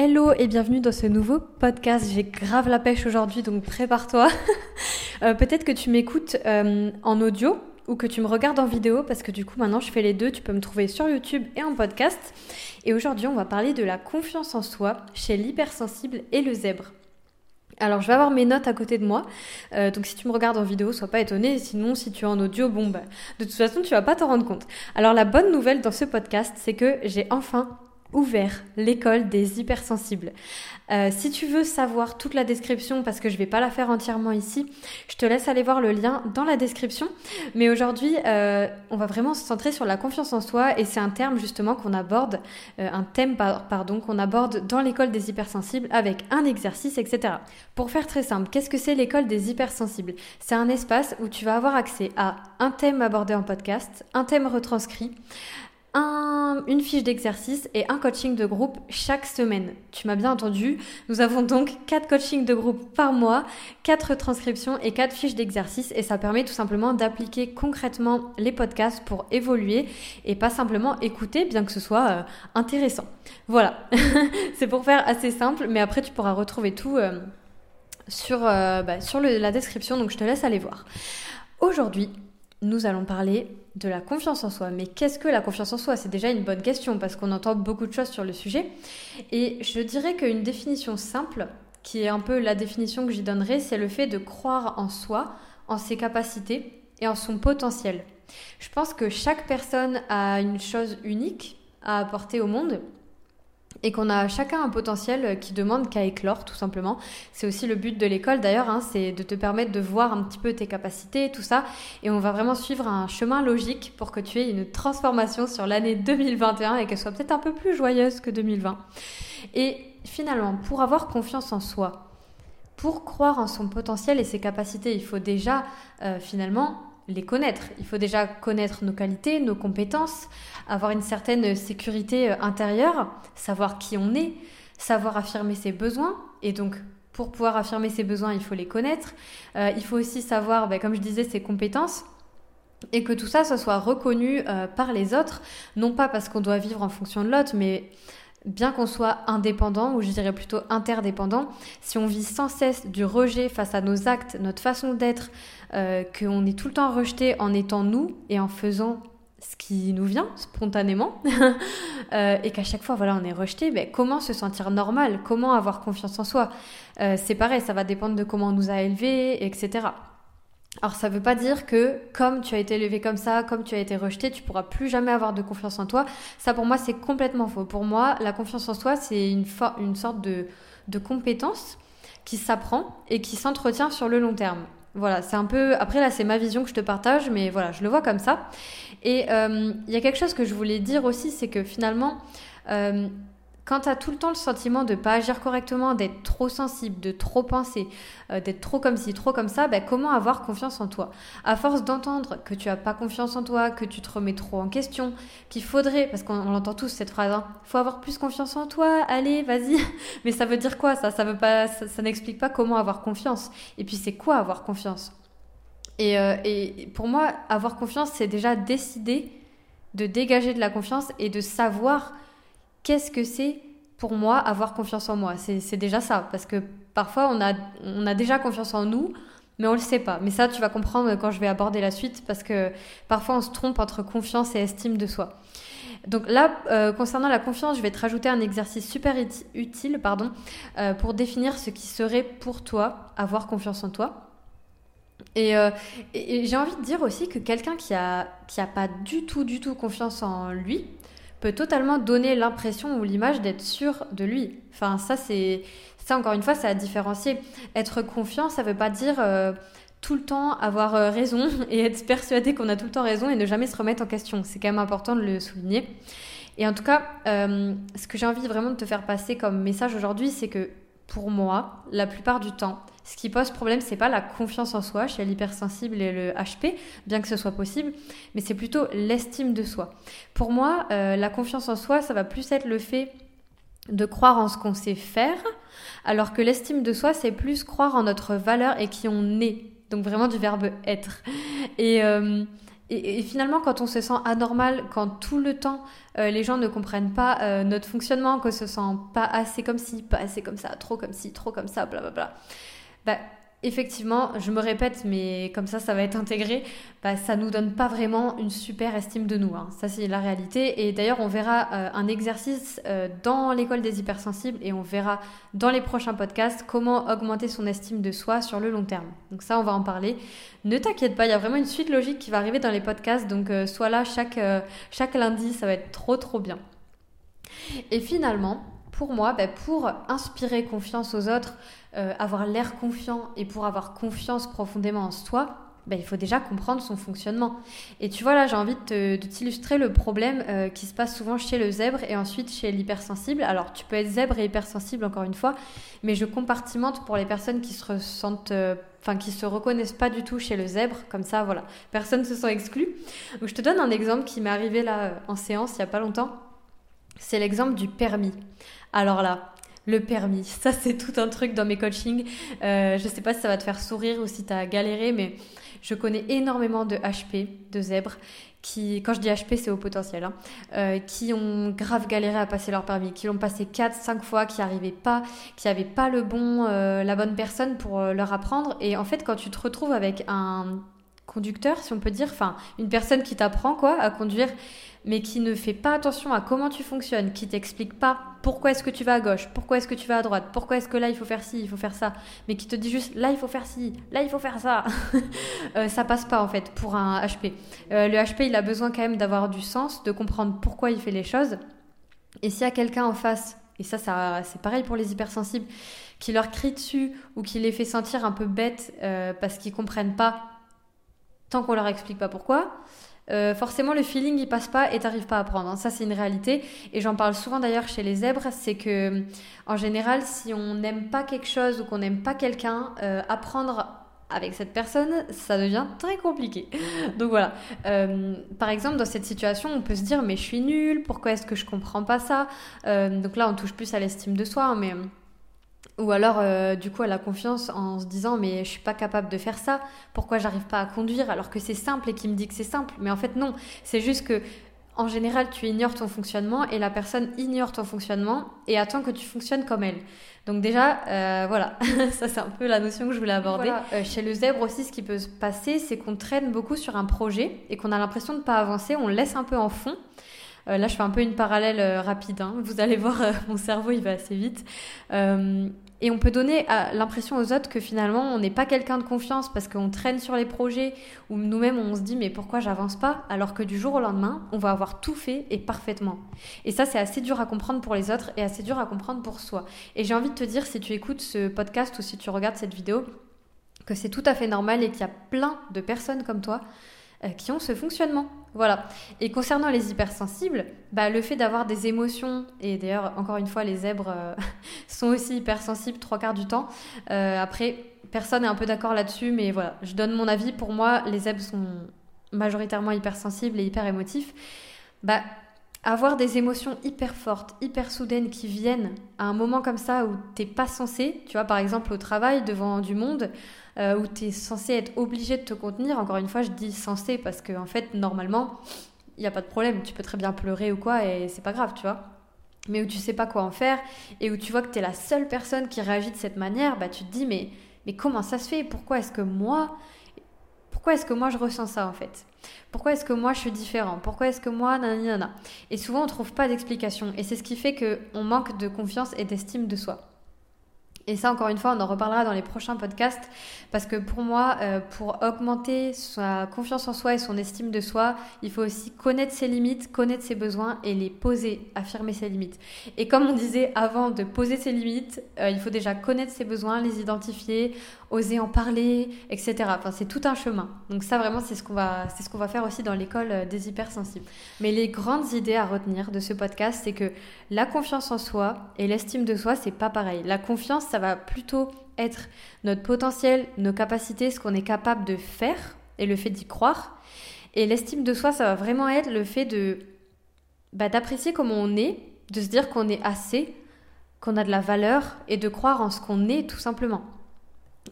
Hello et bienvenue dans ce nouveau podcast. J'ai grave la pêche aujourd'hui, donc prépare-toi. Euh, peut-être que tu m'écoutes euh, en audio ou que tu me regardes en vidéo parce que du coup maintenant je fais les deux. Tu peux me trouver sur YouTube et en podcast. Et aujourd'hui on va parler de la confiance en soi chez l'hypersensible et le zèbre. Alors je vais avoir mes notes à côté de moi, euh, donc si tu me regardes en vidéo, sois pas étonné, sinon si tu es en audio, bon bah de toute façon tu vas pas t'en rendre compte. Alors la bonne nouvelle dans ce podcast, c'est que j'ai enfin ouvert l'école des hypersensibles. Euh, si tu veux savoir toute la description, parce que je vais pas la faire entièrement ici, je te laisse aller voir le lien dans la description. Mais aujourd'hui, euh, on va vraiment se centrer sur la confiance en soi et c'est un terme justement qu'on aborde, euh, un thème pardon, qu'on aborde dans l'école des hypersensibles avec un exercice, etc. Pour faire très simple, qu'est-ce que c'est l'école des hypersensibles? C'est un espace où tu vas avoir accès à un thème abordé en podcast, un thème retranscrit, une fiche d'exercice et un coaching de groupe chaque semaine. Tu m'as bien entendu. Nous avons donc quatre coachings de groupe par mois, quatre transcriptions et quatre fiches d'exercice et ça permet tout simplement d'appliquer concrètement les podcasts pour évoluer et pas simplement écouter bien que ce soit euh, intéressant. Voilà, c'est pour faire assez simple mais après tu pourras retrouver tout euh, sur, euh, bah, sur la description donc je te laisse aller voir. Aujourd'hui, nous allons parler de la confiance en soi. Mais qu'est-ce que la confiance en soi? C'est déjà une bonne question parce qu'on entend beaucoup de choses sur le sujet. Et je dirais qu'une définition simple, qui est un peu la définition que j'y donnerai, c'est le fait de croire en soi, en ses capacités et en son potentiel. Je pense que chaque personne a une chose unique à apporter au monde et qu'on a chacun un potentiel qui demande qu'à éclore tout simplement. C'est aussi le but de l'école d'ailleurs, hein, c'est de te permettre de voir un petit peu tes capacités, tout ça, et on va vraiment suivre un chemin logique pour que tu aies une transformation sur l'année 2021 et qu'elle soit peut-être un peu plus joyeuse que 2020. Et finalement, pour avoir confiance en soi, pour croire en son potentiel et ses capacités, il faut déjà euh, finalement les connaître. Il faut déjà connaître nos qualités, nos compétences, avoir une certaine sécurité euh, intérieure, savoir qui on est, savoir affirmer ses besoins. Et donc, pour pouvoir affirmer ses besoins, il faut les connaître. Euh, il faut aussi savoir, ben, comme je disais, ses compétences. Et que tout ça, ça soit reconnu euh, par les autres, non pas parce qu'on doit vivre en fonction de l'autre, mais bien qu'on soit indépendant, ou je dirais plutôt interdépendant, si on vit sans cesse du rejet face à nos actes, notre façon d'être, euh, qu'on est tout le temps rejeté en étant nous et en faisant ce qui nous vient spontanément, euh, et qu'à chaque fois, voilà, on est rejeté, ben, comment se sentir normal? Comment avoir confiance en soi? Euh, C'est pareil, ça va dépendre de comment on nous a élevés, etc. Alors ça veut pas dire que comme tu as été élevé comme ça, comme tu as été rejeté, tu pourras plus jamais avoir de confiance en toi. Ça pour moi c'est complètement faux. Pour moi la confiance en soi c'est une, une sorte de, de compétence qui s'apprend et qui s'entretient sur le long terme. Voilà, c'est un peu. Après, là, c'est ma vision que je te partage, mais voilà, je le vois comme ça. Et euh, il y a quelque chose que je voulais dire aussi, c'est que finalement, euh, quand tu as tout le temps le sentiment de ne pas agir correctement, d'être trop sensible, de trop penser, euh, d'être trop comme ci, trop comme ça, ben, comment avoir confiance en toi? À force d'entendre que tu n'as pas confiance en toi, que tu te remets trop en question, qu'il faudrait, parce qu'on l'entend tous cette phrase, hein, faut avoir plus confiance en toi, allez, vas-y. Mais ça veut dire quoi ça? Ça, ça, n'explique pas comment avoir confiance. Et puis c'est quoi avoir confiance? Et, euh, et pour moi, avoir confiance, c'est déjà décider de dégager de la confiance et de savoir qu'est-ce que c'est pour moi avoir confiance en moi? C'est déjà ça, parce que parfois on a, on a déjà confiance en nous, mais on le sait pas. Mais ça, tu vas comprendre quand je vais aborder la suite, parce que parfois on se trompe entre confiance et estime de soi. Donc là, euh, concernant la confiance, je vais te rajouter un exercice super utile pardon, euh, pour définir ce qui serait pour toi avoir confiance en toi. Et, euh, et j'ai envie de dire aussi que quelqu'un qui a, qui a pas du tout, du tout confiance en lui, peut totalement donner l'impression ou l'image d'être sûr de lui. Enfin, ça, c'est. Ça, encore une fois, c'est à différencier. Être confiant, ça veut pas dire. Euh, tout le temps avoir euh, raison et être persuadé qu'on a tout le temps raison et ne jamais se remettre en question. C'est quand même important de le souligner. Et en tout cas, euh, ce que j'ai envie vraiment de te faire passer comme message aujourd'hui, c'est que pour moi, la plupart du temps, ce qui pose problème, c'est pas la confiance en soi chez l'hypersensible et le HP, bien que ce soit possible, mais c'est plutôt l'estime de soi. Pour moi, euh, la confiance en soi, ça va plus être le fait de croire en ce qu'on sait faire, alors que l'estime de soi, c'est plus croire en notre valeur et qui on est. Donc vraiment du verbe être. Et, euh, finalement, quand on se sent anormal, quand tout le temps euh, les gens ne comprennent pas notre fonctionnement, qu'on se sent pas assez comme ci, pas assez comme ça, trop comme ci, trop comme ça, blablabla, bah, effectivement, je me répète, mais comme ça, ça va être intégré, bah, ça nous donne pas vraiment une super estime de nous. Hein. Ça, c'est la réalité. Et d'ailleurs, on verra euh, un exercice euh, dans l'école des hypersensibles et on verra dans les prochains podcasts comment augmenter son estime de soi sur le long terme. Donc ça, on va en parler. Ne t'inquiète pas, il y a vraiment une suite logique qui va arriver dans les podcasts. Donc euh, sois là chaque, chaque lundi, ça va être trop trop bien. Et finalement, pour moi, bah, pour inspirer confiance aux autres, euh, avoir l'air confiant et pour avoir confiance profondément en soi, bah, il faut déjà comprendre son fonctionnement. Et tu vois, là, j'ai envie de, t'illustrer le problème euh, qui se passe souvent chez le zèbre et ensuite chez l'hypersensible. Alors, tu peux être zèbre et hypersensible, encore une fois, mais je compartimente pour les personnes qui se ressentent... Euh, enfin qui se reconnaissent pas du tout chez le zèbre, comme ça, voilà, personne ne se sent exclu. Donc je te donne un exemple qui m'est arrivé là en séance il y a pas longtemps. C'est l'exemple du permis. Alors là, le permis, ça c'est tout un truc dans mes coachings. Euh, je sais pas si ça va te faire sourire ou si tu galéré, mais je connais énormément de HP, de zèbres, qui, quand je dis HP, c'est au potentiel, hein, euh, qui ont grave galéré à passer leur permis, qui l'ont passé 4-5 fois, qui n'arrivaient pas, qui n'avaient pas le bon, euh, la bonne personne pour leur apprendre. Et en fait, quand tu te retrouves avec un conducteur, si on peut dire, enfin, une personne qui t'apprend quoi à conduire, mais qui ne fait pas attention à comment tu fonctionnes, qui t'explique pas pourquoi est-ce que tu vas à gauche, pourquoi est-ce que tu vas à droite, pourquoi est-ce que là il faut faire ci, il faut faire ça, mais qui te dit juste là il faut faire ci, là il faut faire ça, euh, ça passe pas en fait pour un HP. Euh, le HP il a besoin quand même d'avoir du sens, de comprendre pourquoi il fait les choses. Et s'il y a quelqu'un en face, et ça, ça c'est pareil pour les hypersensibles, qui leur crie dessus ou qui les fait sentir un peu bêtes euh, parce qu'ils comprennent pas tant qu'on leur explique pas pourquoi, euh, forcément le feeling il passe pas et t'arrives pas à apprendre. Hein. Ça c'est une réalité et j'en parle souvent d'ailleurs chez les zèbres, c'est que en général si on n'aime pas quelque chose ou qu'on n'aime pas quelqu'un, euh, apprendre avec cette personne, ça devient très compliqué. Donc voilà. Euh, par exemple, dans cette situation, on peut se dire mais je suis nulle, pourquoi est-ce que je comprends pas ça? Donc là, on touche plus à l'estime de soi, hein, mais ou alors, euh, du coup, elle a confiance en se disant mais je suis pas capable de faire ça. Pourquoi j'arrive pas à conduire alors que c'est simple et qui me dit que c'est simple? Mais en fait non, c'est juste que en général tu ignores ton fonctionnement et la personne ignore ton fonctionnement et attend que tu fonctionnes comme elle. Donc déjà, euh, voilà, ça c'est un peu la notion que je voulais aborder. Euh, chez le zèbre aussi, ce qui peut se passer, c'est qu'on traîne beaucoup sur un projet et qu'on a l'impression de pas avancer, on laisse un peu en fond. là, je fais un peu une parallèle rapide. Hein. Vous allez voir, mon cerveau, il va assez vite. Et on peut donner l'impression aux autres que finalement on n'est pas quelqu'un de confiance parce qu'on traîne sur les projets ou nous-mêmes on se dit mais pourquoi j'avance pas? Alors que du jour au lendemain on va avoir tout fait et parfaitement. Et ça c'est assez dur à comprendre pour les autres et assez dur à comprendre pour soi. Et j'ai envie de te dire si tu écoutes ce podcast ou si tu regardes cette vidéo que c'est tout à fait normal et qu'il y a plein de personnes comme toi euh, qui ont ce fonctionnement. Voilà. Et concernant les hypersensibles, bah, le fait d'avoir des émotions, et d'ailleurs, encore une fois, les zèbres euh, sont aussi hypersensibles trois quarts du temps. Euh, après, personne n'est un peu d'accord là-dessus, mais voilà, je donne mon avis. Pour moi, les zèbres sont majoritairement hypersensibles et hyper émotifs. Bah, avoir des émotions hyper fortes, hyper soudaines qui viennent à un moment comme ça où t'es pas censé, tu vois, par exemple au travail, devant du monde, euh, où tu es censé être obligé de te contenir. Encore une fois, je dis censé parce qu'en en fait, normalement, il n'y a pas de problème. Tu peux très bien pleurer ou quoi et c'est pas grave, tu vois. Mais où tu sais pas quoi en faire et où tu vois que tu es la seule personne qui réagit de cette manière, bah tu te dis mais, mais comment ça se fait? Pourquoi est-ce que moi pourquoi est-ce que moi je ressens ça en fait? Pourquoi est-ce que moi je suis différent? Pourquoi est-ce que moi nanana? Et souvent on trouve pas d'explication et c'est ce qui fait que on manque de confiance et d'estime de soi. Et ça, encore une fois, on en reparlera dans les prochains podcasts, parce que pour moi, euh, pour augmenter sa confiance en soi et son estime de soi, il faut aussi connaître ses limites, connaître ses besoins et les poser, affirmer ses limites. Et comme on disait avant de poser ses limites, euh, il faut déjà connaître ses besoins, les identifier, oser en parler, etc. Enfin, c'est tout un chemin. Donc ça, vraiment, c'est ce qu'on va, c'est ce qu'on va faire aussi dans l'école euh, des hypersensibles. Mais les grandes idées à retenir de ce podcast, c'est que la confiance en soi et l'estime de soi, c'est pas pareil. La confiance, ça va plutôt être notre potentiel, nos capacités, ce qu'on est capable de faire et le fait d'y croire. Et l'estime de soi, ça va vraiment être le fait bah, d'apprécier comment on est, de se dire qu'on est assez, qu'on a de la valeur et de croire en ce qu'on est tout simplement.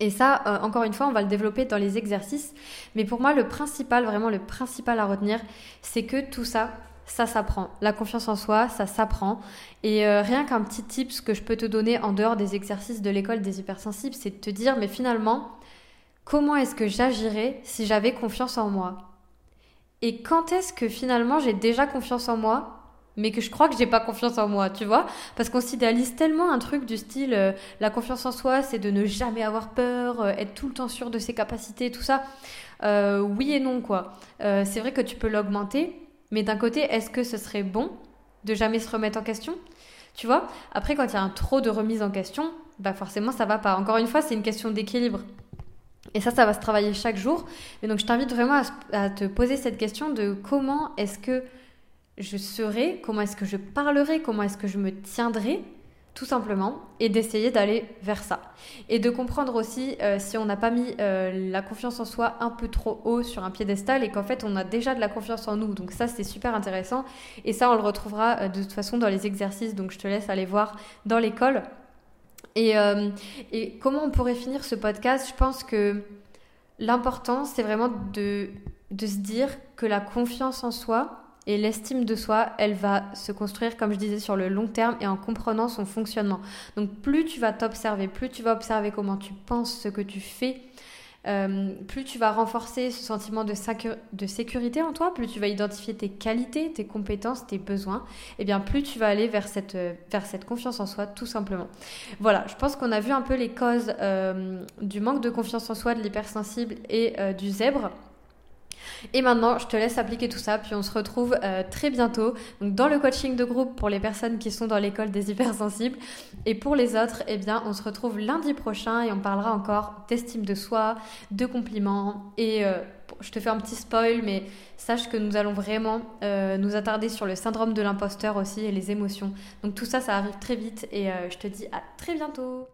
Et ça, euh, encore une fois, on va le développer dans les exercices. Mais pour moi, le principal, vraiment le principal à retenir, c'est que tout ça, ça s'apprend. La confiance en soi, ça s'apprend. Et euh, rien qu'un petit tip que je peux te donner en dehors des exercices de l'école des hypersensibles, c'est de te dire, mais finalement, comment est-ce que j'agirais si j'avais confiance en moi? Et quand est-ce que finalement j'ai déjà confiance en moi mais que je crois que j'ai pas confiance en moi, tu vois? Parce qu'on s'idéalise tellement un truc du style euh, la confiance en soi, c'est de ne jamais avoir peur, euh, être tout le temps sûr de ses capacités, tout ça. Oui et non, quoi. c'est vrai que tu peux l'augmenter, mais d'un côté, est-ce que ce serait bon de jamais se remettre en question? Tu vois? Après, quand il y a un trop de remise en question, bah forcément, ça va pas. Encore une fois, c'est une question d'équilibre. Et ça, ça va se travailler chaque jour. Et donc, je t'invite vraiment à te poser cette question de comment est-ce que je serai, comment est-ce que je parlerai, comment est-ce que je me tiendrai, tout simplement, et d'essayer d'aller vers ça. Et de comprendre aussi euh, si on n'a pas mis euh, la confiance en soi un peu trop haut sur un piédestal et qu'en fait on a déjà de la confiance en nous. Donc ça c'est super intéressant. Et ça on le retrouvera euh, de toute façon dans les exercices, donc je te laisse aller voir dans l'école. Et, et comment on pourrait finir ce podcast? Je pense que l'important c'est vraiment de, de se dire que la confiance en soi, et l'estime de soi, elle va se construire, comme je disais, sur le long terme et en comprenant son fonctionnement. Donc plus tu vas t'observer, plus tu vas observer comment tu penses, ce que tu fais, euh, plus tu vas renforcer ce sentiment de, sécurité en toi, plus tu vas identifier tes qualités, tes compétences, tes besoins, et eh bien plus tu vas aller vers cette, vers cette confiance en soi, tout simplement. Voilà, je pense qu'on a vu un peu les causes euh, du manque de confiance en soi, de l'hypersensible et euh, du zèbre. Et maintenant, je te laisse appliquer tout ça, puis on se retrouve euh, très bientôt dans le coaching de groupe pour les personnes qui sont dans l'école des hypersensibles. Et pour les autres, eh bien, on se retrouve lundi prochain et on parlera encore d'estime de soi, de compliments. Et euh, je te fais un petit spoil, mais sache que nous allons vraiment euh, nous attarder sur le syndrome de l'imposteur aussi et les émotions. Donc tout ça, ça arrive très vite et je te dis à très bientôt.